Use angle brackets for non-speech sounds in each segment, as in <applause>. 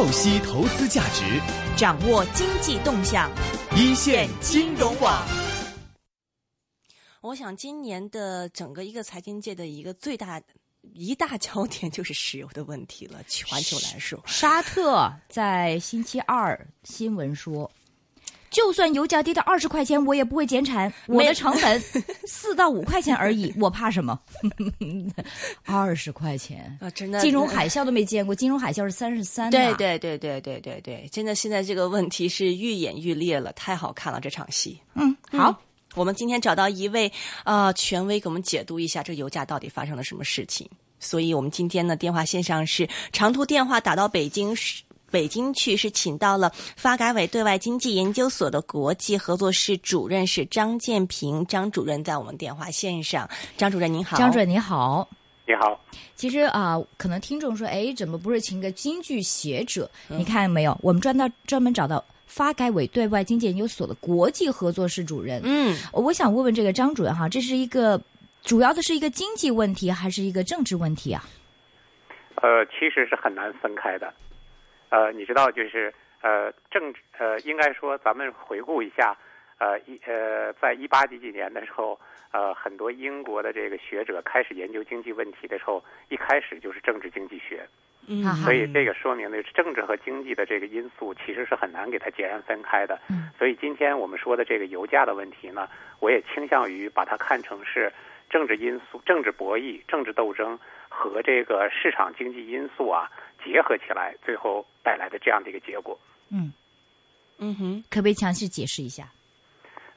透析投资价值，掌握经济动向，一线金融网。我想今年的整个一个财经界的一个最大一大焦点就是石油的问题了。全球来说，沙特在星期二新闻说，就算油价跌到二十块钱，我也不会减产。我的成本 <laughs> 四到五块钱而已，<laughs> 我怕什么？<laughs> 二十块钱啊，真的，金融海啸都没见过，金融海啸是三十三。对对对对对对对，真的，现在这个问题是愈演愈烈了，太好看了这场戏。嗯，好。我们今天找到一位呃权威，给我们解读一下这个油价到底发生了什么事情。所以我们今天呢，电话线上是长途电话打到北京市北京去，是请到了发改委对外经济研究所的国际合作室主任是张建平张主任，在我们电话线上。张主任您好，张主任您好，你好。其实啊，可能听众说，哎，怎么不是请个京剧学者？你看没有？我们专到专门找到。发改委对外经济研究所的国际合作室主任，嗯，我想问问这个张主任哈，这是一个主要的是一个经济问题还是一个政治问题啊？呃，其实是很难分开的。呃，你知道，就是呃，政治呃，应该说，咱们回顾一下，呃，一呃，在一八几几年的时候，呃，很多英国的这个学者开始研究经济问题的时候，一开始就是政治经济学。嗯，所以这个说明的政治和经济的这个因素其实是很难给它截然分开的。嗯，所以今天我们说的这个油价的问题呢，我也倾向于把它看成是政治因素、政治博弈、政治斗争和这个市场经济因素啊结合起来，最后带来的这样的一个结果。嗯，嗯哼，可不可以详细解释一下？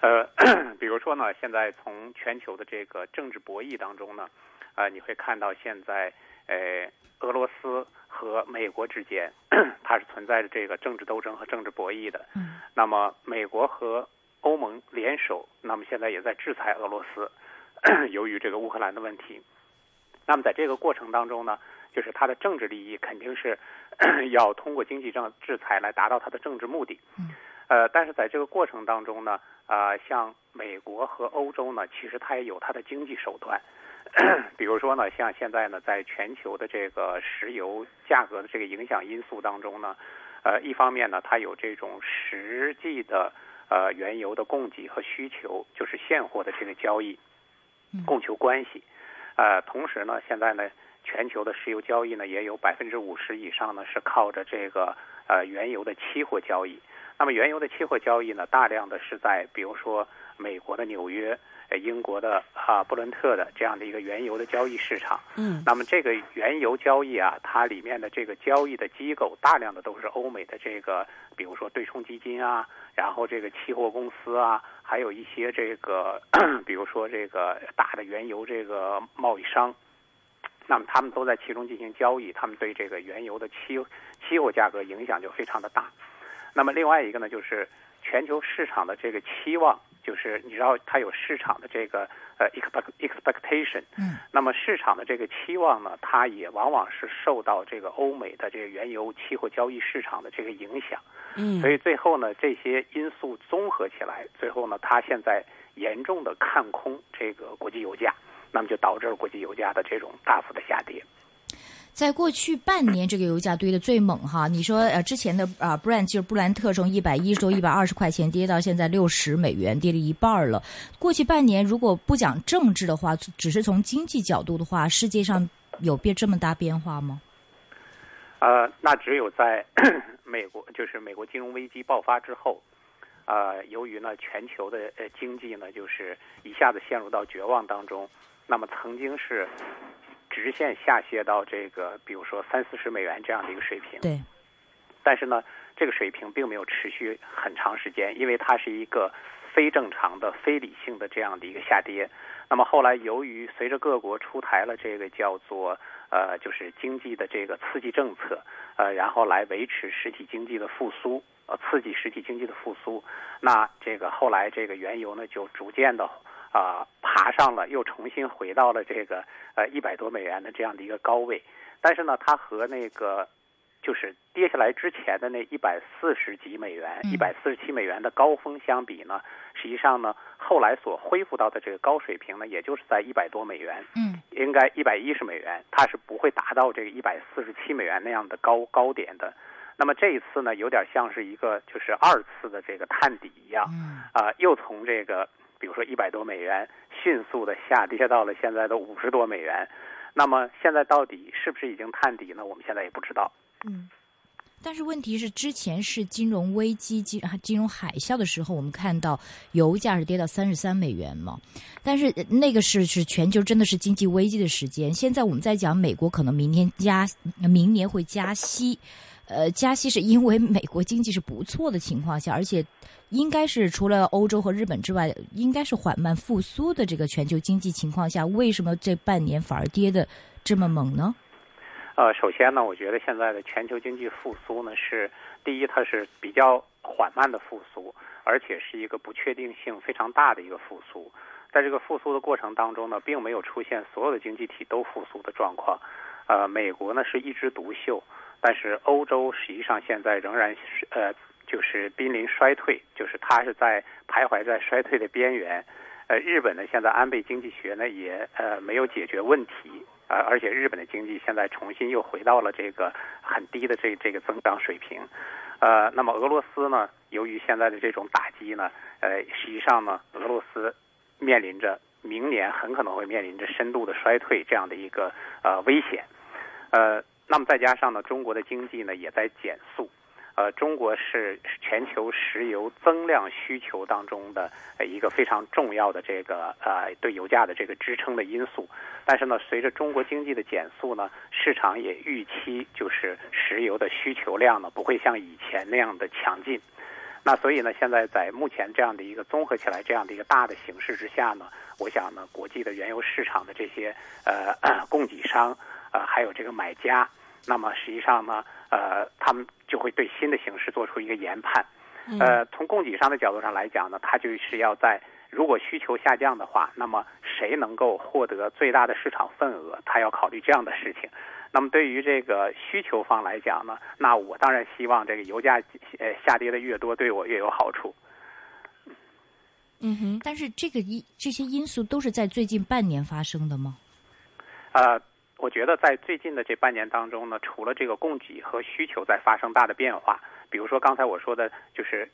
呃，<clears throat> 比如说呢，现在从全球的这个政治博弈当中呢，啊，你会看到现在呃，俄罗斯。和美国之间，<clears throat> 它是存在着这个政治斗争和政治博弈的。嗯，那么美国和欧盟联手，那么现在也在制裁俄罗斯，<clears throat> 由于这个乌克兰的问题。那么在这个过程当中呢，就是它的政治利益肯定是 <clears throat> 要通过经济政制裁来达到它的政治目的。嗯，呃，但是在这个过程当中呢，啊，像美国和欧洲呢，其实它也有它的经济手段。<clears throat> 比如说呢，像现在呢，在全球的这个石油价格的这个影响因素当中呢，呃，一方面呢，它有这种实际的呃原油的供给和需求，就是现货的这个交易，供求关系，呃，同时呢，现在呢，全球的石油交易呢，也有百分之五十以上呢是靠着这个呃原油的期货交易。那么原油的期货交易呢，大量的是在比如说美国的纽约。英国的啊布伦特的这样的一个原油的交易市场，嗯，那么这个原油交易啊，它里面的这个交易的机构大量的都是欧美的这个，比如说对冲基金啊，然后这个期货公司啊，还有一些这个，<coughs> 比如说这个大的原油这个贸易商，那么他们都在其中进行交易，他们对这个原油的期期货价格影响就非常的大。那么另外一个呢，就是全球市场的这个期望。就是你知道它有市场的这个呃 expect expectation，嗯，那么市场的这个期望呢，它也往往是受到这个欧美的这个原油期货交易市场的这个影响，嗯，所以最后呢，这些因素综合起来，最后呢，它现在严重的看空这个国际油价，那么就导致了国际油价的这种大幅的下跌。在过去半年，这个油价堆的最猛哈。你说呃，之前的啊，Brent 就是布兰特从一百一十多、一百二十块钱跌到现在六十美元，跌了一半了。过去半年，如果不讲政治的话，只是从经济角度的话，世界上有变这么大变化吗？呃，那只有在 <clears throat> 美国，就是美国金融危机爆发之后，呃，由于呢全球的呃经济呢就是一下子陷入到绝望当中，那么曾经是。直线下跌到这个，比如说三四十美元这样的一个水平。对。但是呢，这个水平并没有持续很长时间，因为它是一个非正常的、非理性的这样的一个下跌。那么后来，由于随着各国出台了这个叫做呃，就是经济的这个刺激政策，呃，然后来维持实体经济的复苏，呃，刺激实体经济的复苏。那这个后来这个原油呢，就逐渐的。啊，爬上了，又重新回到了这个呃一百多美元的这样的一个高位，但是呢，它和那个就是跌下来之前的那一百四十几美元、一百四十七美元的高峰相比呢，实际上呢，后来所恢复到的这个高水平呢，也就是在一百多美元，嗯，应该一百一十美元，它是不会达到这个一百四十七美元那样的高高点的。那么这一次呢，有点像是一个就是二次的这个探底一样，啊，又从这个比如说一百多美元迅速的下跌到了现在的五十多美元。那么现在到底是不是已经探底呢？我们现在也不知道。嗯。但是问题是，之前是金融危机、金金融海啸的时候，我们看到油价是跌到三十三美元嘛。但是那个是是全球真的是经济危机的时间。现在我们在讲美国可能明年加，明年会加息。呃，加息是因为美国经济是不错的情况下，而且应该是除了欧洲和日本之外，应该是缓慢复苏的这个全球经济情况下，为什么这半年反而跌的这么猛呢？呃，首先呢，我觉得现在的全球经济复苏呢，是第一，它是比较缓慢的复苏，而且是一个不确定性非常大的一个复苏。在这个复苏的过程当中呢，并没有出现所有的经济体都复苏的状况。呃，美国呢是一枝独秀，但是欧洲实际上现在仍然是呃，就是濒临衰退，就是它是在徘徊在衰退的边缘。呃，日本呢现在安倍经济学呢也呃没有解决问题。呃，而且日本的经济现在重新又回到了这个很低的这这个增长水平，呃，那么俄罗斯呢，由于现在的这种打击呢，呃，实际上呢，俄罗斯面临着明年很可能会面临着深度的衰退这样的一个呃危险，呃，那么再加上呢，中国的经济呢也在减速。呃，中国是全球石油增量需求当中的一个非常重要的这个呃对油价的这个支撑的因素。但是呢，随着中国经济的减速呢，市场也预期就是石油的需求量呢不会像以前那样的强劲。那所以呢，现在在目前这样的一个综合起来这样的一个大的形势之下呢，我想呢，国际的原油市场的这些呃 <coughs> 供给商呃还有这个买家。那么实际上呢，呃，他们就会对新的形势做出一个研判。呃，从供给商的角度上来讲呢，他就是要在如果需求下降的话，那么谁能够获得最大的市场份额，他要考虑这样的事情。那么对于这个需求方来讲呢，那我当然希望这个油价呃下跌的越多，对我越有好处。嗯哼，但是这个因这些因素都是在最近半年发生的吗？呃。我觉得在最近的这半年当中呢，除了这个供给和需求在发生大的变化，比如说刚才我说的，就是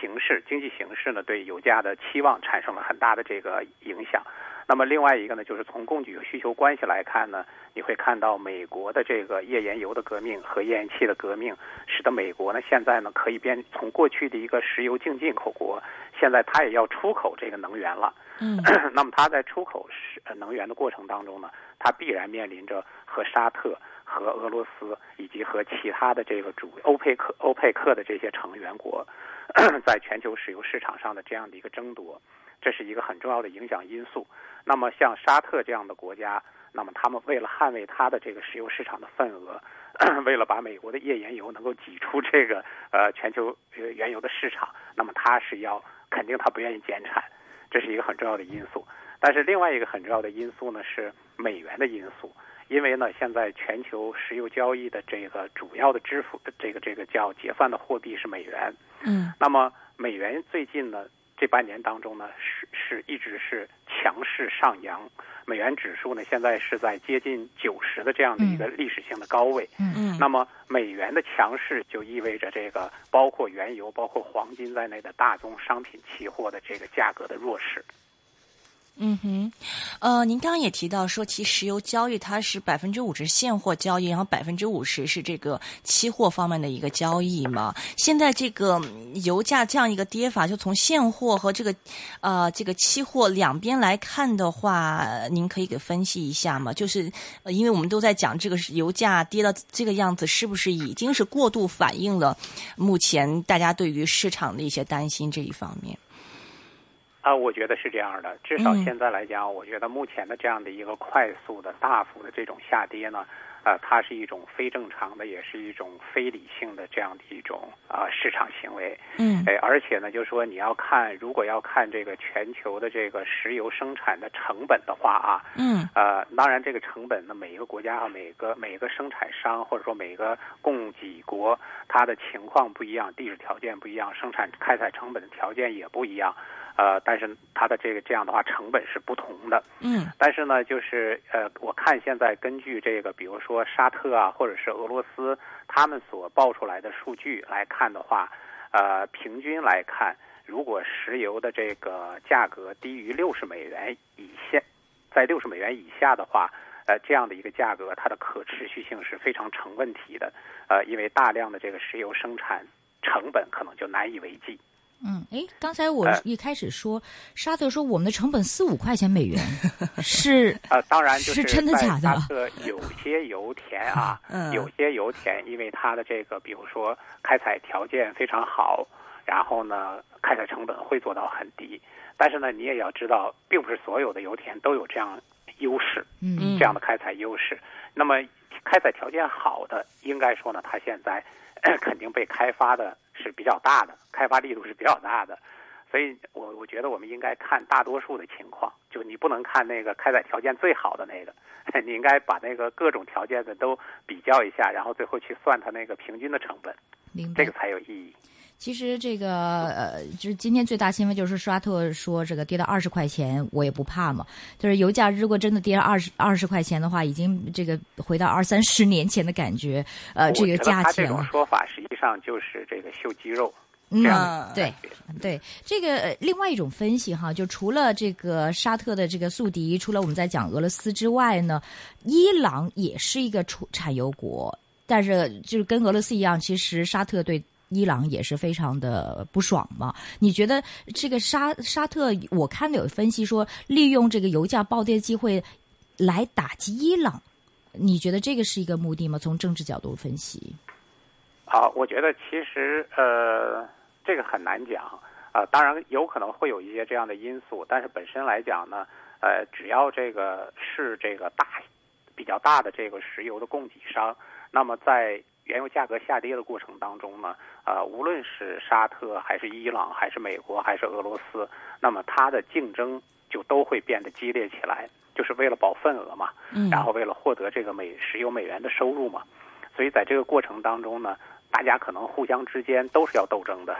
形势、经济形势呢，对油价的期望产生了很大的这个影响。那么另外一个呢，就是从供给和需求关系来看呢，你会看到美国的这个页岩油的革命和页岩气的革命，使得美国呢现在呢可以变从过去的一个石油净进口国，现在它也要出口这个能源了。嗯，<clears throat> 那么它在出口是能源的过程当中呢？它必然面临着和沙特、和俄罗斯以及和其他的这个主欧佩克、欧佩克的这些成员国，<clears throat> 在全球石油市场上的这样的一个争夺，这是一个很重要的影响因素。那么像沙特这样的国家，那么他们为了捍卫它的这个石油市场的份额，<clears throat> 为了把美国的页岩油能够挤出这个呃全球原油的市场，那么它是要肯定他不愿意减产，这是一个很重要的因素。但是另外一个很重要的因素呢是美元的因素，因为呢现在全球石油交易的这个主要的支付的这个这个叫结算的货币是美元，嗯，那么美元最近呢这半年当中呢是是一直是强势上扬，美元指数呢现在是在接近九十的这样的一个历史性的高位，嗯。嗯，那么美元的强势就意味着这个包括原油、包括黄金在内的大宗商品期货的这个价格的弱势。嗯哼，呃，您刚刚也提到说，其实石油交易它是百分之五十现货交易，然后百分之五十是这个期货方面的一个交易嘛。现在这个油价这样一个跌法，就从现货和这个呃这个期货两边来看的话，您可以给分析一下吗？就是因为我们都在讲这个油价跌到这个样子，是不是已经是过度反映了目前大家对于市场的一些担心这一方面？啊，我觉得是这样的。至少现在来讲，我觉得目前的这样的一个快速的、大幅的这种下跌呢，呃，它是一种非正常的，也是一种非理性的这样的一种啊市场行为。嗯。哎，而且呢，就是说你要看，如果要看这个全球的这个石油生产的成本的话啊，嗯。呃，当然这个成本呢，每一个国家和每个每个生产商或者说每个供给国，它的情况不一样，地质条件不一样，生产开采成本的条件也不一样。呃，但是它的这个这样的话成本是不同的。嗯但是呢，就是呃，我看现在根据这个，比如说沙特啊，或者是俄罗斯他们所报出来的数据来看的话，呃，平均来看，如果石油的这个价格低于六十美元以下，在六十美元以下的话，呃，这样的一个价格，它的可持续性是非常成问题的。呃，因为大量的这个石油生产成本可能就难以为继。嗯，哎，刚才我呃一开始说，沙特说我们的成本四五块钱美元，<laughs> 是呃，当然就是真的假的沙特有些油田啊，<laughs> 嗯。有些油田因为它的这个，比如说开采条件非常好，然后呢，开采成本会做到很低。但是呢，你也要知道，并不是所有的油田都有这样优势，嗯。这样的开采优势。那么开采条件好的，应该说呢，它现在 <coughs> 肯定被开发的是比较大的，开发力度是比较大的。所以我我觉得我们应该看大多数的情况，就你不能看那个开采条件最好的那个，<laughs> 你应该把那个各种条件的都比较一下，然后最后去算它那个平均的成本，明白这个。才有意义。其实这个呃，就是今天最大新闻就是沙特说这个跌到二十块钱，我也不怕嘛。就是油价如果真的跌了二十二十块钱的话，已经这个回到二三十年前的感觉，呃，这个我觉得他这种价钱。说法实际上就是这个秀肌肉嗯这样，对对，这个呃另外一种分析哈，就除了这个沙特的这个宿敌，除了我们在讲俄罗斯之外呢，伊朗也是一个出产油国，但是就是跟俄罗斯一样，其实沙特对。伊朗也是非常的不爽嘛？你觉得这个沙沙特，我看到有分析说，利用这个油价暴跌的机会来打击伊朗，你觉得这个是一个目的吗？从政治角度分析，好，我觉得其实呃，这个很难讲啊、呃当然有可能会有一些这样的因素，但是本身来讲呢，呃，只要这个是这个大比较大的这个石油的供给商，那么在原油价格下跌的过程当中呢，呃，无论是沙特还是伊朗还是美国还是俄罗斯，那么它的竞争就都会变得激烈起来，就是为了保份额嘛，嗯。然后为了获得这个美石油美元的收入嘛，所以在这个过程当中呢，大家可能互相之间都是要斗争的，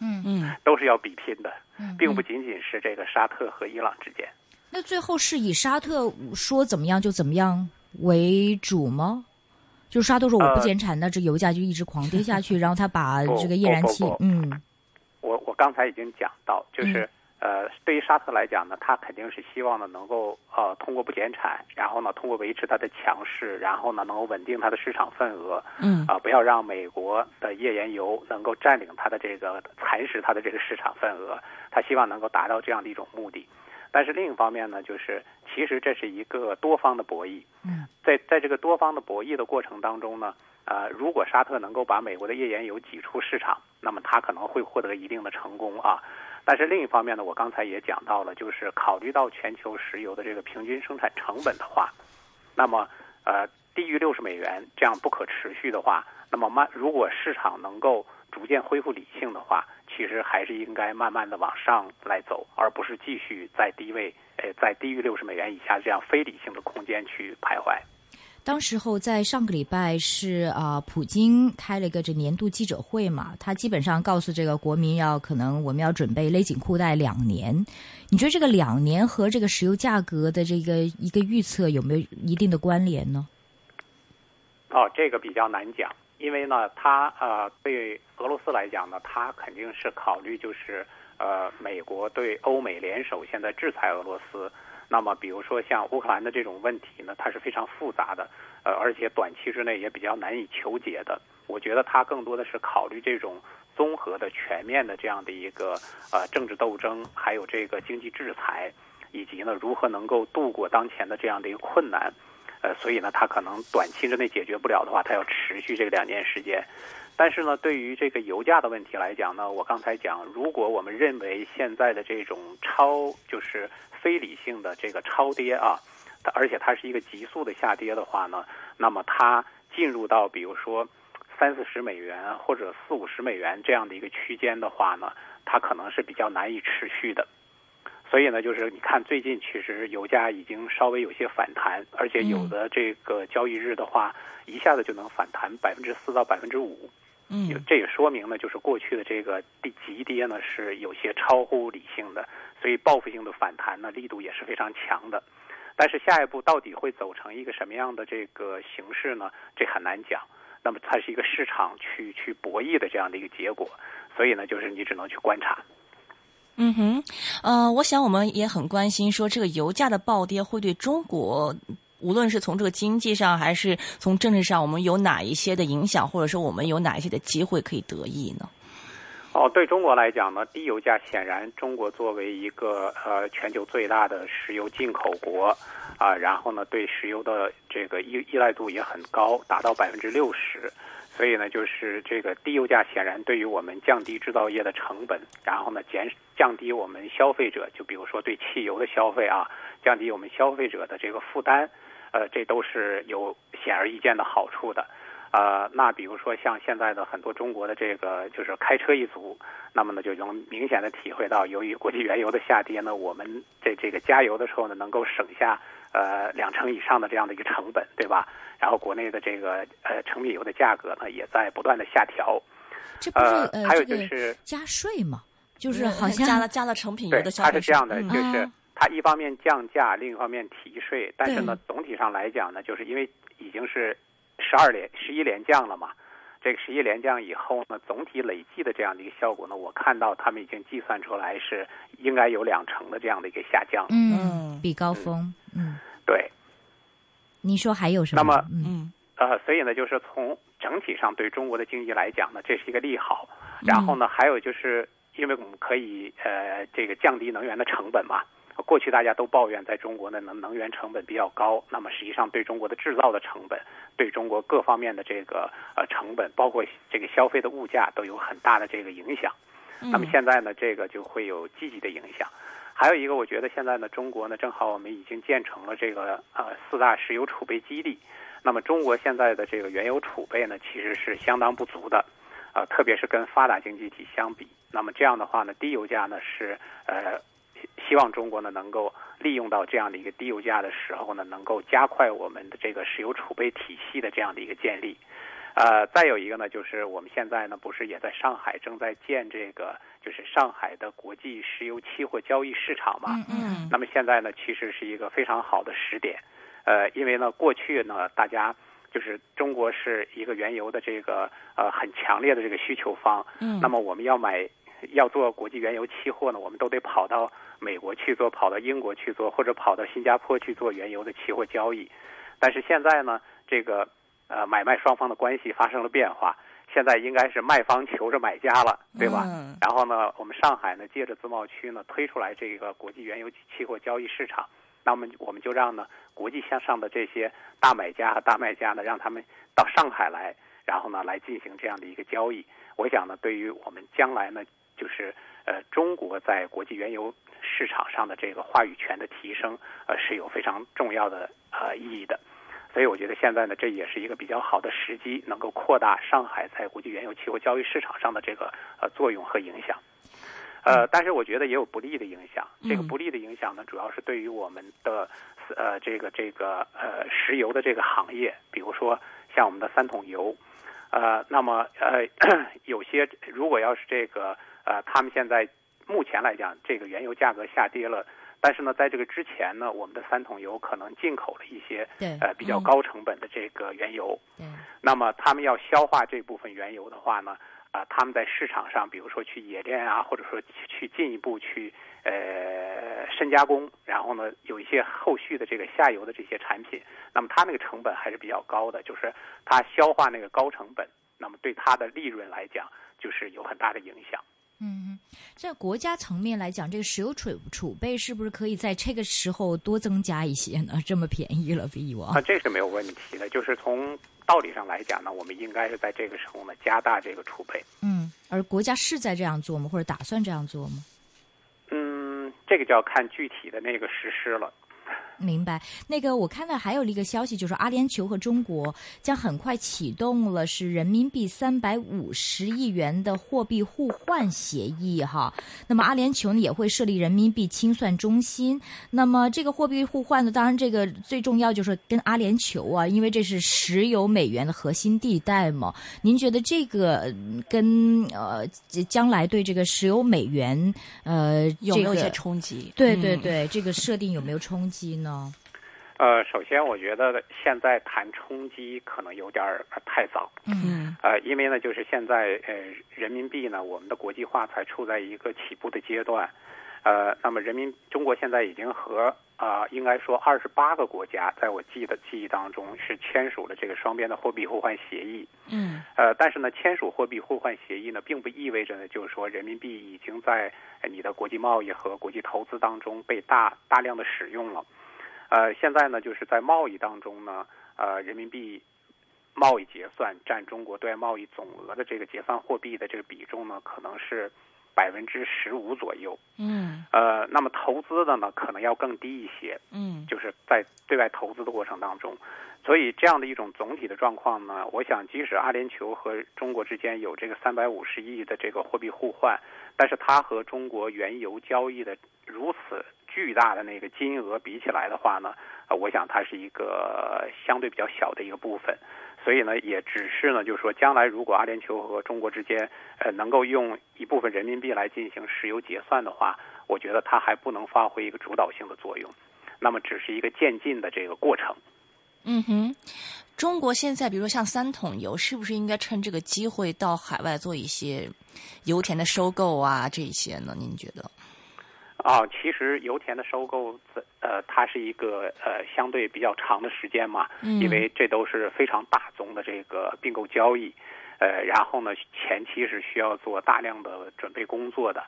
嗯嗯 <laughs> 都是要比拼的，嗯并不仅仅是这个沙特和伊朗之间。那最后是以沙特说怎么样就怎么样为主吗？就沙特说我不减产，那这油价就一直狂跌下去，<laughs> 然后他把这个页燃气嗯我我刚才已经讲到，就是、呃，对于沙特来讲呢，他肯定是希望呢能够呃通过不减产，然后呢通过维持它的强势，然后呢能够稳定它的市场份额，嗯啊、不要让美国的页岩油能够占领它的这个蚕食它的这个市场份额，他希望能够达到这样的一种目的。但是另一方面呢，就是其实这是一个多方的博弈。嗯，在在这个多方的博弈的过程当中呢，呃，如果沙特能够把美国的页岩油挤出市场，那么它可能会获得一定的成功啊。但是另一方面呢，我刚才也讲到了，就是考虑到全球石油的这个平均生产成本的话，那么呃低于六十美元这样不可持续的话，那么慢如果市场能够逐渐恢复理性的话，其实还是应该慢慢的往上来走，而不是继续在低位呃在低于六十美元以下这样非理性的空间去徘徊。当时候在上个礼拜是啊、普京开了一个这年度记者会嘛，他基本上告诉这个国民要可能我们要准备勒紧裤带两年。你觉得这个两年和这个石油价格的这个一个预测有没有一定的关联呢？哦，这个比较难讲，因为呢，他呃对俄罗斯来讲呢，他肯定是考虑就是呃美国对欧美联手现在制裁俄罗斯。那么比如说像乌克兰的这种问题呢，它是非常复杂的，呃，而且短期之内也比较难以求解的。我觉得它更多的是考虑这种综合的、全面的这样的一个呃政治斗争，还有这个经济制裁，以及呢如何能够度过当前的这样的一个困难。呃，所以呢，它可能短期之内解决不了的话，它要持续这个两年时间。但是呢，对于这个油价的问题来讲呢，我刚才讲，如果我们认为现在的这种超就是非理性的这个超跌啊，它而且它是一个急速的下跌的话呢，那么它进入到比如说三四十美元或者四五十美元这样的一个区间的话呢，它可能是比较难以持续的。所以呢，就是你看最近其实油价已经稍微有些反弹，而且有的这个交易日的话，一下子就能反弹百分之四到百分之五。嗯，这也说明呢，就是过去的这个低急跌呢是有些超乎理性的，所以报复性的反弹呢力度也是非常强的。但是下一步到底会走成一个什么样的这个形式呢？这很难讲。那么它是一个市场去去博弈的这样的一个结果，所以呢，就是你只能去观察。嗯哼，呃，我想我们也很关心，说这个油价的暴跌会对中国，无论是从这个经济上还是从政治上，我们有哪一些的影响，或者说我们有哪一些的机会可以得益呢？哦，对中国来讲呢，低油价显然中国作为一个呃全球最大的石油进口国，啊，然后呢对石油的这个依依赖度也很高，达到百分之六十，所以呢就是这个低油价显然对于我们降低制造业的成本，然后呢减降低我们消费者，就比如说对汽油的消费啊，降低我们消费者的这个负担，呃，这都是有显而易见的好处的。呃，那比如说像现在的很多中国的这个就是开车一族，那么呢就能明显的体会到，由于国际原油的下跌呢，我们这这个加油的时候呢，能够省下呃两成以上的这样的一个成本，对吧？然后国内的这个呃成品油的价格呢，也在不断的下调。这不是呃，还有就是加税嘛，就是好像加了加了成品油，的消费它是这样的，嗯就是它一方面降价，另一方面提税，但是呢，总体上来讲呢，就是因为已经是十二连、十一连降了嘛，这个十一连降以后呢，总体累计的这样的一个效果呢，我看到他们已经计算出来是应该有两成的这样的一个下降。嗯嗯比高峰，嗯，对，你说还有什么？那么嗯嗯呃，所以呢，就是从整体上对中国的经济来讲呢，这是一个利好。然后呢，还有就是因为我们可以呃这个降低能源的成本嘛。过去大家都抱怨在中国的能能源成本比较高，那么实际上对中国的制造的成本，对中国各方面的这个呃成本，包括这个消费的物价都有很大的这个影响。那么现在呢，这个就会有积极的影响。还有一个，我觉得现在呢，中国呢，正好我们已经建成了这个呃四大石油储备基地。那么中国现在的这个原油储备呢，其实是相当不足的，呃，特别是跟发达经济体相比。那么这样的话呢，低油价呢是呃，希望中国呢能够利用到这样的一个低油价的时候呢，能够加快我们的这个石油储备体系的这样的一个建立。呃，再有一个呢，就是我们现在呢，不是也在上海正在建这个，就是上海的国际石油期货交易市场嘛。嗯那么现在呢，其实是一个非常好的时点，呃，因为呢，过去呢，大家就是中国是一个原油的这个呃很强烈的这个需求方，嗯那么我们要买要做国际原油期货呢，我们都得跑到美国去做，跑到英国去做，或者跑到新加坡去做原油的期货交易。但是现在呢，这个呃买卖双方的关系发生了变化，现在应该是卖方求着买家了，对吧？嗯然后呢，我们上海呢，借着自贸区呢，推出来这个国际原油期货交易市场。那么我们就让呢国际向上的这些大买家和大卖家呢，让他们到上海来，然后呢来进行这样的一个交易。我想呢，对于我们将来呢，就是呃中国在国际原油市场上的这个话语权的提升，呃是有非常重要的呃意义的。所以我觉得现在呢，这也是一个比较好的时机，能够扩大上海在国际原油期货交易市场上的这个呃作用和影响。呃，但是我觉得也有不利的影响。这个不利的影响呢，主要是对于我们的呃这个这个呃石油的这个行业，比如说像我们的三桶油，呃，那么呃 <coughs> 有些如果要是这个呃他们现在目前来讲，这个原油价格下跌了。但是呢，在这个之前呢，我们的三桶油可能进口了一些呃比较嗯高成本的这个原油，嗯，那么他们要消化这部分原油的话呢，啊、他们在市场上，比如说去冶炼啊，或者说去去进一步去呃深加工，然后呢有一些后续的这个下游的这些产品，那么它那个成本还是比较高的，就是它消化那个高成本，那么对它的利润来讲，就是有很大的影响。嗯，在国家层面来讲，这个石油储储备是不是可以在这个时候多增加一些呢？这么便宜了，比以往啊，。这是没有问题的。就是从道理上来讲呢，我们应该是在这个时候呢加大这个储备。嗯，而国家是在这样做吗？或者打算这样做吗？嗯，这个就要看具体的那个实施了。明白。那个我看到还有一个消息，就是阿联酋和中国将很快启动了是人民币三百五十亿元的货币互换协议哈。那么阿联酋呢也会设立人民币清算中心。那么这个货币互换呢，当然这个最重要就是跟阿联酋啊，因为这是石油美元的核心地带嘛。您觉得这个跟呃将来对这个石油美元呃有没有一些这个冲击？对对嗯对，这个设定有没有冲击呢？呃，首先我觉得现在谈冲击可能有点儿呃太早。嗯呃，因为呢，就是现在呃，人民币呢，我们的国际化才处在一个起步的阶段。呃，那么人民中国现在已经和啊、应该说二十八个国家，在我记的记忆当中是签署了这个双边的货币互换协议。嗯呃，但是呢，签署货币互换协议呢，并不意味着呢，就是说人民币已经在呃你的国际贸易和国际投资当中被大大量的使用了。呃，现在呢，就是在贸易当中呢，呃，人民币贸易结算占中国对外贸易总额的这个结算货币的这个比重呢，可能是百分之十五左右。嗯呃，那么投资的呢，可能要更低一些。嗯就是在对外投资的过程当中，所以这样的一种总体的状况呢，我想即使阿联酋和中国之间有这个三百五十亿的这个货币互换，但是它和中国原油交易的如此巨大的那个金额比起来的话呢，呃，我想它是一个相对比较小的一个部分。所以呢，也只是呢，就是说，将来如果阿联酋和中国之间，呃，能够用一部分人民币来进行石油结算的话，我觉得它还不能发挥一个主导性的作用。那么只是一个渐进的这个过程。嗯哼，中国现在比如说像三桶油，是不是应该趁这个机会到海外做一些油田的收购啊？这一些呢？您觉得？啊，其实油田的收购，呃，它是一个呃相对比较长的时间嘛，嗯因为这都是非常大宗的这个并购交易，呃，然后呢，前期是需要做大量的准备工作的，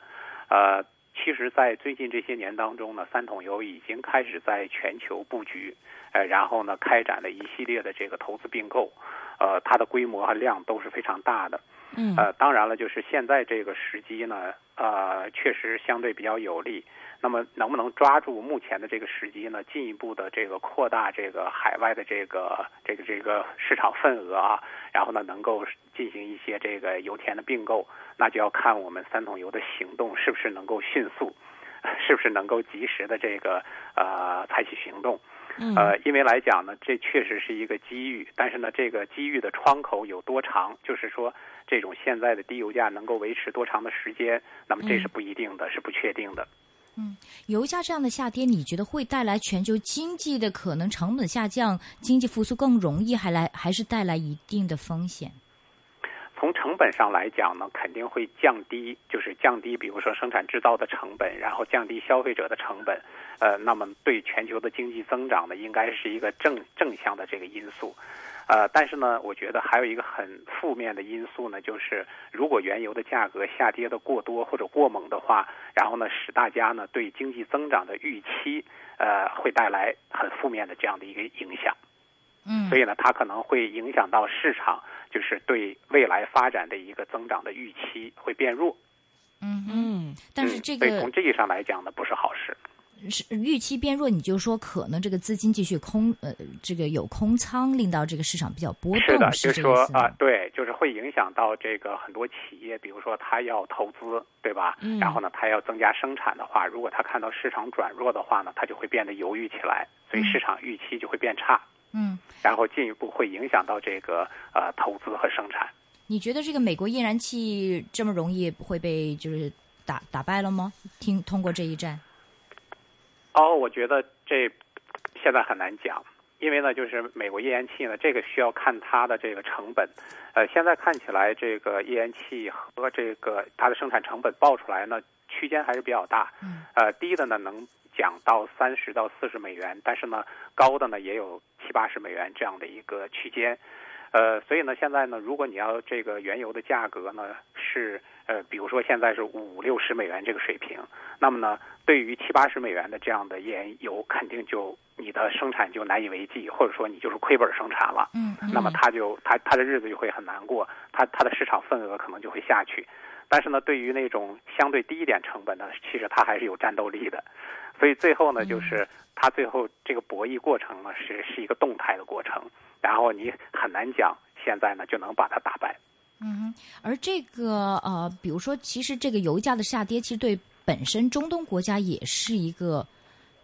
呃，其实，在最近这些年当中呢，三桶油已经开始在全球布局，呃，然后呢，开展了一系列的这个投资并购，呃，它的规模和量都是非常大的。嗯呃，当然了，就是现在这个时机呢，呃，确实相对比较有利。那么，能不能抓住目前的这个时机呢？进一步的这个扩大这个海外的这个这个这个市场份额啊，然后呢，能够进行一些这个油田的并购，那就要看我们三桶油的行动是不是能够迅速，<laughs> 是不是能够及时的这个呃采取行动。嗯呃，因为来讲呢，这确实是一个机遇，但是呢，这个机遇的窗口有多长，就是说这种现在的低油价能够维持多长的时间，那么这是不一定的，是不确定的。嗯油价这样的下跌，你觉得会带来全球经济的可能成本下降，经济复苏更容易，还来还是带来一定的风险？从成本上来讲呢，肯定会降低，就是降低，比如说生产制造的成本，然后降低消费者的成本，呃，那么对全球的经济增长呢，应该是一个正正向的这个因素。呃，但是呢，我觉得还有一个很负面的因素呢，就是如果原油的价格下跌的过多或者过猛的话，然后呢，使大家呢对经济增长的预期，呃，会带来很负面的这样的一个影响。嗯所以呢，它可能会影响到市场，就是对未来发展的一个增长的预期会变弱。嗯嗯，嗯但是这个从这意义上来讲呢，不是好事。是预期变弱，你就说可能这个资金继续空，呃，这个有空仓，令到这个市场比较波动，是的，是就是说这个意思吗啊、对，就是会影响到这个很多企业，比如说他要投资，对吧？嗯然后呢，他要增加生产的话，如果他看到市场转弱的话呢，他就会变得犹豫起来，所以市场预期就会变差，嗯，然后进一步会影响到这个呃投资和生产。你觉得这个美国页燃气这么容易会被就是打打败了吗？听通过这一战，哦，我觉得这现在很难讲，因为呢，就是美国页岩气呢，这个需要看它的这个成本。呃，现在看起来这个页岩气和这个它的生产成本报出来呢，区间还是比较大。嗯。呃，低的呢能讲到三十到四十美元，但是呢，高的呢也有七八十美元这样的一个区间。呃，所以呢，现在呢，如果你要这个原油的价格呢是呃，比如说现在是五六十美元这个水平，那么呢，对于七八十美元的这样的页岩油，肯定就你的生产就难以为继，或者说你就是亏本生产了。嗯，那么它就它它的日子就会很难过，它它的市场份额可能就会下去。但是呢，对于那种相对低一点成本的，其实它还是有战斗力的。所以最后呢，就是它最后这个博弈过程呢是是一个动态的过程，然后你很难讲现在呢就能把它打败。嗯，而这个呃，比如说，其实这个油价的下跌，其实对本身中东国家也是一个，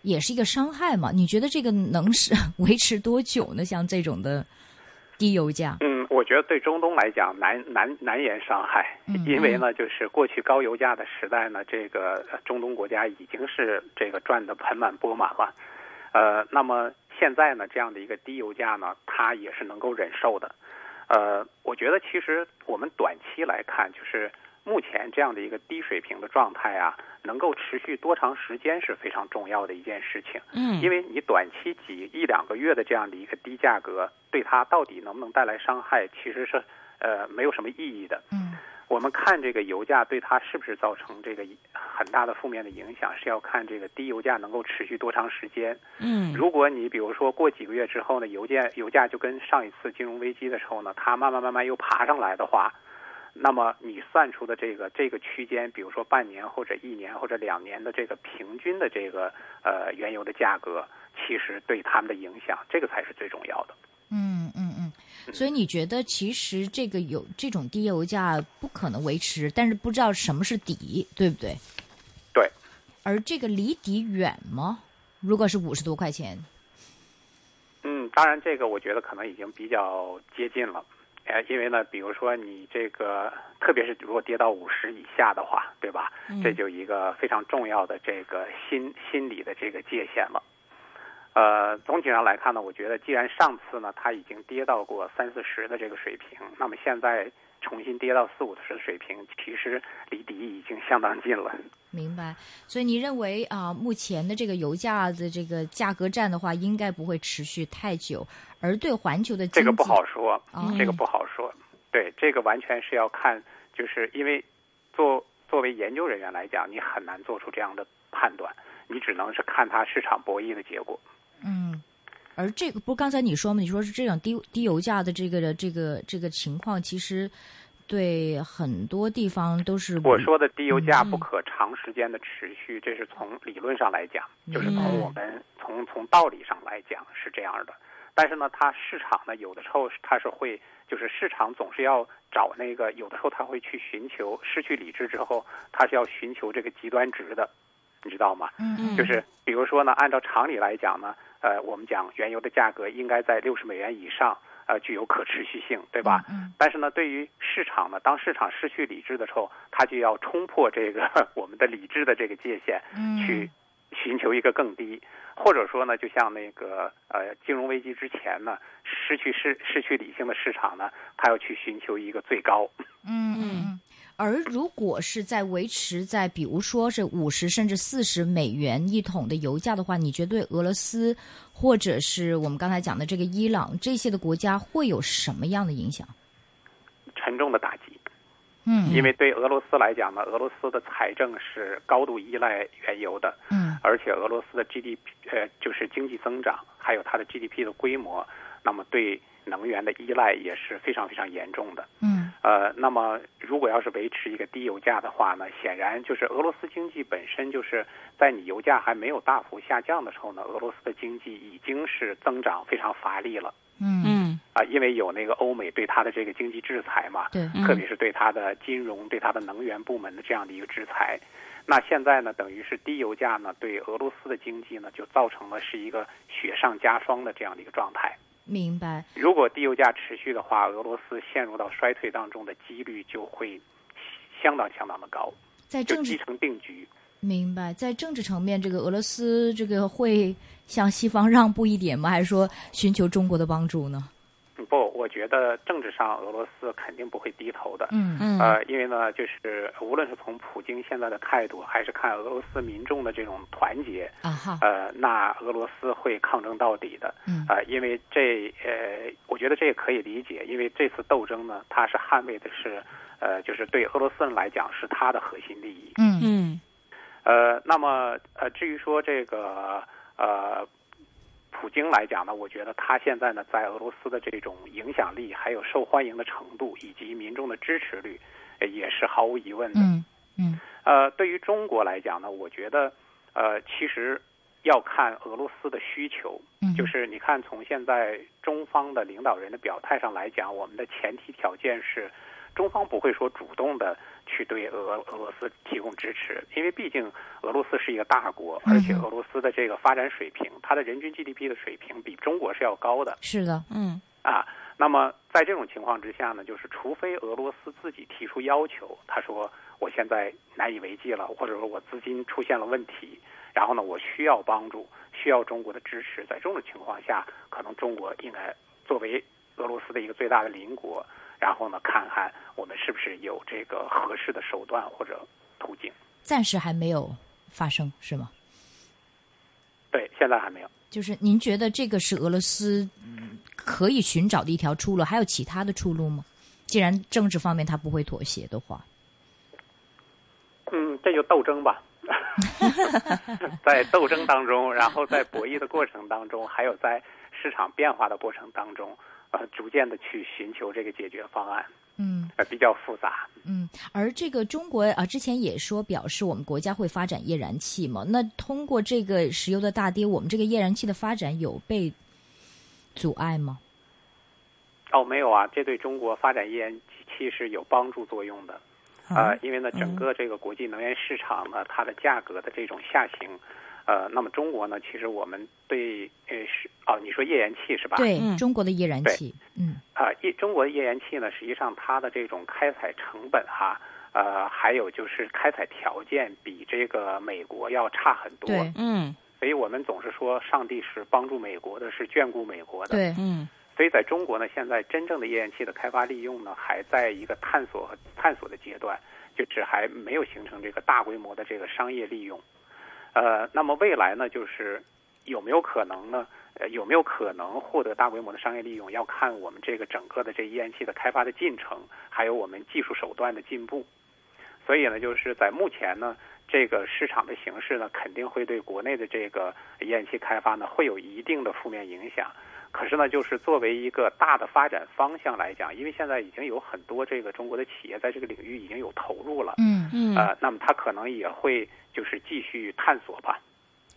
也是一个伤害嘛。你觉得这个能是 <laughs> 维持多久呢？像这种的低油价？嗯，我觉得对中东来讲难难难言伤害，因为呢，就是过去高油价的时代呢，这个中东国家已经是这个赚得盆满钵满了。呃，那么现在呢，这样的一个低油价呢，它也是能够忍受的。呃，我觉得其实我们短期来看，就是目前这样的一个低水平的状态啊，能够持续多长时间是非常重要的一件事情。嗯，因为你短期几一两个月的这样的一个低价格，对它到底能不能带来伤害，其实是呃没有什么意义的。嗯。我们看这个油价对它是不是造成这个很大的负面的影响，是要看这个低油价能够持续多长时间。嗯，如果你比如说过几个月之后呢，油价油价就跟上一次金融危机的时候呢，它慢慢慢慢又爬上来的话，那么你算出的这个这个区间，比如说半年或者一年或者两年的这个平均的这个呃原油的价格，其实对他们的影响，这个才是最重要的。嗯嗯嗯。所以你觉得其实这个有这种低油价不可能维持，但是不知道什么是底，对不对？对。而这个离底远吗？如果是五十多块钱？嗯，当然这个我觉得可能已经比较接近了，呃，因为呢，比如说你这个，特别是如果跌到五十以下的话，对吧？这就一个非常重要的这个心心理的这个界限了。呃，总体上来看呢，我觉得既然上次呢它已经跌到过三四十的这个水平，那么现在重新跌到四五十的水平，其实离底已经相当近了。明白。所以你认为啊，目前的这个油价的这个价格战的话，应该不会持续太久。而对环球的这个不好说，这个不好说。对，这个完全是要看，就是因为作作为研究人员来讲，你很难做出这样的判断，你只能是看它市场博弈的结果。嗯，而这个不刚才你说吗？你说是这种低低油价的这个的这个这个情况，其实对很多地方都是我说的低油价不可长时间的持续，这是从理论上来讲，就是从我们从从道理上来讲是这样的。但是呢，它市场呢有的时候它是会，就是市场总是要找那个有的时候它会去寻求失去理智之后，它是要寻求这个极端值的，你知道吗？嗯嗯，就是比如说呢，按照常理来讲呢。呃，我们讲原油的价格应该在六十美元以上，呃，具有可持续性，对吧？嗯。但是呢，对于市场呢，当市场失去理智的时候，它就要冲破这个 <laughs> 我们的理智的这个界限，嗯去寻求一个更低，或者说呢，就像那个呃金融危机之前呢，失去失失去理性的市场呢，它要去寻求一个最高。嗯嗯。而如果是在维持在，比如说是五十甚至四十美元一桶的油价的话，你觉得对俄罗斯或者是我们刚才讲的这个伊朗这些的国家会有什么样的影响？沉重的打击。嗯，因为对俄罗斯来讲呢，俄罗斯的财政是高度依赖原油的。嗯，而且俄罗斯的 GDP 呃就是经济增长，还有它的 GDP 的规模，那么对。能源的依赖也是非常非常严重的。嗯，呃，那么如果要是维持一个低油价的话呢，显然就是俄罗斯经济本身就是在你油价还没有大幅下降的时候呢，俄罗斯的经济已经是增长非常乏力了。嗯嗯，啊，因为有那个欧美对它的这个经济制裁嘛，对，特别是对它的金融、对它的能源部门的这样的一个制裁。那现在呢，等于是低油价呢，对俄罗斯的经济呢，就造成了是一个雪上加霜的这样的一个状态。明白。如果低油价持续的话，俄罗斯陷入到衰退当中的几率就会相当相当的高，在政治成定局。明白，在政治层面，这个俄罗斯这个会向西方让步一点吗？还是说寻求中国的帮助呢？不，我觉得政治上俄罗斯肯定不会低头的。嗯嗯。呃，因为呢，就是无论是从普京现在的态度，还是看俄罗斯民众的这种团结，啊哈。呃，那俄罗斯会抗争到底的。嗯。呃，因为这呃，我觉得这也可以理解，因为这次斗争呢，它是捍卫的是，呃，就是对俄罗斯人来讲是他的核心利益。嗯嗯。呃，那么呃，至于说这个呃。普京来讲呢，我觉得他现在呢，在俄罗斯的这种影响力、还有受欢迎的程度以及民众的支持率，也是毫无疑问的。嗯嗯。呃，对于中国来讲呢，我觉得，呃，其实要看俄罗斯的需求。嗯，就是你看，从现在中方的领导人的表态上来讲，我们的前提条件是，中方不会说主动的去对俄俄罗斯提供支持，因为毕竟俄罗斯是一个大国，而且俄罗斯的这个发展水平，它的人均 GDP 的水平比中国是要高的。是的，嗯。啊，那么在这种情况之下呢，就是除非俄罗斯自己提出要求，他说我现在难以为继了，或者说我资金出现了问题，然后呢，我需要帮助，需要中国的支持，在这种情况下，可能中国应该作为俄罗斯的一个最大的邻国，然后呢，看看我们是不是有这个合适的手段或者途径。暂时还没有发生，是吗？对，现在还没有。就是您觉得这个是俄罗斯可以寻找的一条出路，还有其他的出路吗？既然政治方面他不会妥协的话，嗯，这就斗争吧，<laughs> 在斗争当中，然后在博弈的过程当中，还有在市场变化的过程当中，呃，逐渐的去寻求这个解决方案，嗯呃，比较复杂。嗯。而这个中国啊，之前也说表示我们国家会发展页燃气嘛，那通过这个石油的大跌，我们这个页燃气的发展有被阻碍吗？哦，没有啊，这对中国发展页燃气是有帮助作用的。呃，因为呢，整个这个国际能源市场呢，它的价格的这种下行，呃，那么中国呢，其实我们对呃是哦，你说页岩气是吧？对，嗯中国的页岩气，嗯啊，页中国的页岩气呢，实际上它的这种开采成本哈，呃，还有就是开采条件比这个美国要差很多。对嗯所以我们总是说上帝是帮助美国的，是眷顾美国的。对，嗯所以在中国呢，现在真正的页岩气的开发利用呢，还在一个探索和探索的阶段，就只还没有形成这个大规模的这个商业利用。呃，那么未来呢，就是有没有可能呢？呃，有没有可能获得大规模的商业利用，要看我们这个整个的这页岩气的开发的进程，还有我们技术手段的进步。所以呢，就是在目前呢，这个市场的形势呢，肯定会对国内的这个页岩气开发呢，会有一定的负面影响。可是呢，就是作为一个大的发展方向来讲，因为现在已经有很多这个中国的企业在这个领域已经有投入了，嗯，嗯呃，那么它可能也会就是继续探索吧。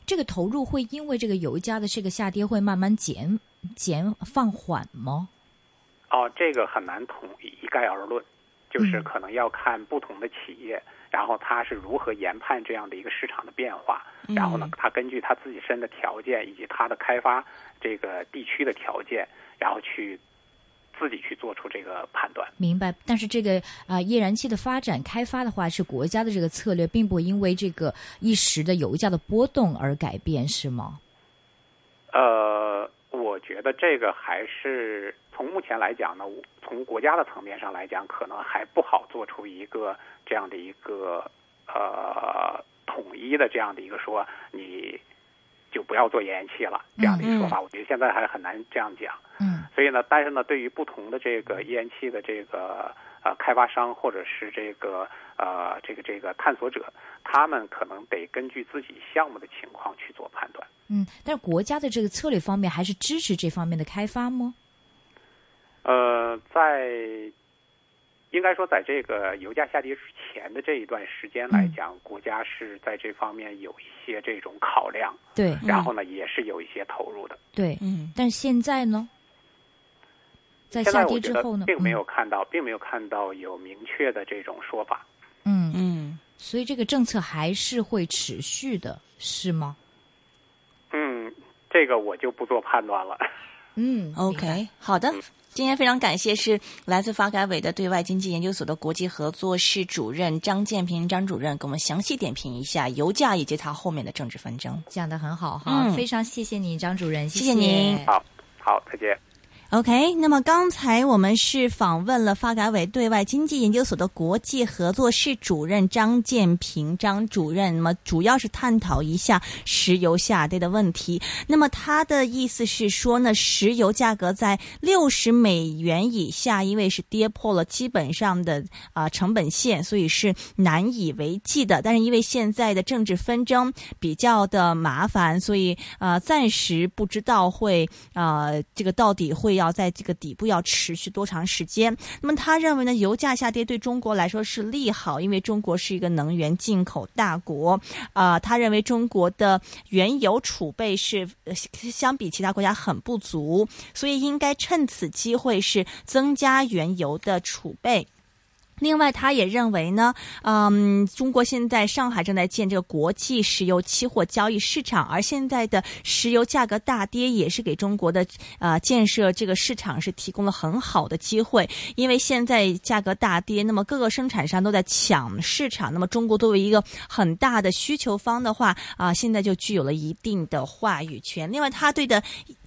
这个投入会因为这个油价的这个下跌会慢慢减减放缓吗？哦，这个很难统一一概而论，就是嗯可能要看不同的企业，然后他是如何研判这样的一个市场的变化，然后呢，他根据他自己身的条件以及他的开发这个地区的条件，然后去自己去做出这个判断。明白，但是这个啊、页燃气的发展开发的话，是国家的这个策略，并不会因为这个一时的油价的波动而改变，是吗？呃，我觉得这个还是从目前来讲呢，从国家的层面上来讲，可能还不好做出一个这样的一个呃统一的这样的一个说你就不要做页燃气了这样的一个说法。我觉得现在还很难这样讲。嗯所以呢，但是呢，对于不同的这个页燃气的这个呃开发商或者是这个呃这个这个探索者，他们可能得根据自己项目的情况去做判断。嗯，但是国家的这个策略方面还是支持这方面的开发吗？呃，在应该说，在这个油价下跌之前的这一段时间来讲，国家是在这方面有一些这种考量，对然后呢，也是有一些投入的。对，嗯但是现在呢，在下跌之后呢，并没有看到，并没有看到有明确的这种说法。嗯，嗯，嗯所以这个政策还是会持续的，是吗？嗯，这个我就不做判断了。<laughs> 嗯，OK，好的。今天非常感谢是来自发改委的对外经济研究所的国际合作室主任张建平张主任，给我们详细点评一下油价以及它后面的政治纷争。讲的很好哈，嗯非常谢谢你，张主任，谢谢您好，好，再见。OK，那么刚才我们是访问了发改委对外经济研究所的国际合作室主任张建平张主任，那么主要是探讨一下石油下跌的问题。那么他的意思是说呢，石油价格在六十美元以下，因为是跌破了基本上的啊、成本线，所以是难以为继的。但是因为现在的政治纷争比较的麻烦，所以呃暂时不知道会呃这个到底会要在这个底部要持续多长时间。那么他认为呢，油价下跌对中国来说是利好，因为中国是一个能源进口大国啊、他认为中国的原油储备是呃相比其他国家很不足，所以应该趁此机会是增加原油的储备。另外，他也认为呢，嗯，中国现在上海正在建这个国际石油期货交易市场，而现在的石油价格大跌，也是给中国的呃建设这个市场是提供了很好的机会。因为现在价格大跌，那么各个生产商都在抢市场，那么中国作为一个很大的需求方的话，啊、现在就具有了一定的话语权。另外，他对的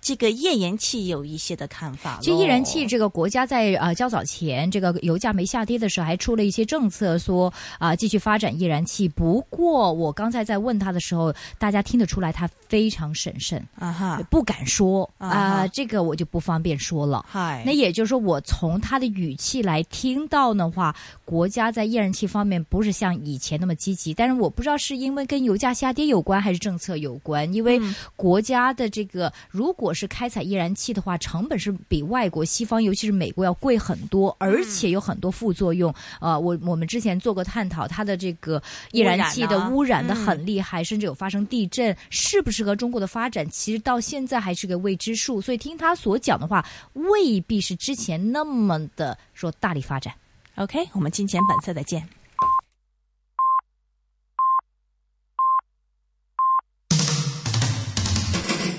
这个页岩气有一些的看法咯。其实页岩气这个国家在呃较早前这个油价没下跌的时候，还出了一些政策说啊、继续发展页岩气。不过我刚才在问他的时候，大家听得出来他非常审慎，啊哈，不敢说啊、这个我就不方便说了。嗨，那也就是说，我从他的语气来听到的话，国家在液燃气方面不是像以前那么积极。但是我不知道是因为跟油价下跌有关，还是政策有关。因为国家的这个，如果是开采液燃气的话，成本是比外国西方，尤其是美国要贵很多，而且有很多副作用。呃，我我们之前做过探讨，它的这个液燃气的污染的很厉害，甚至有发生地震，是不和中国的发展，其实到现在还是个未知数。所以听他所讲的话，未必是之前那么的说大力发展。OK，我们金钱本色再见。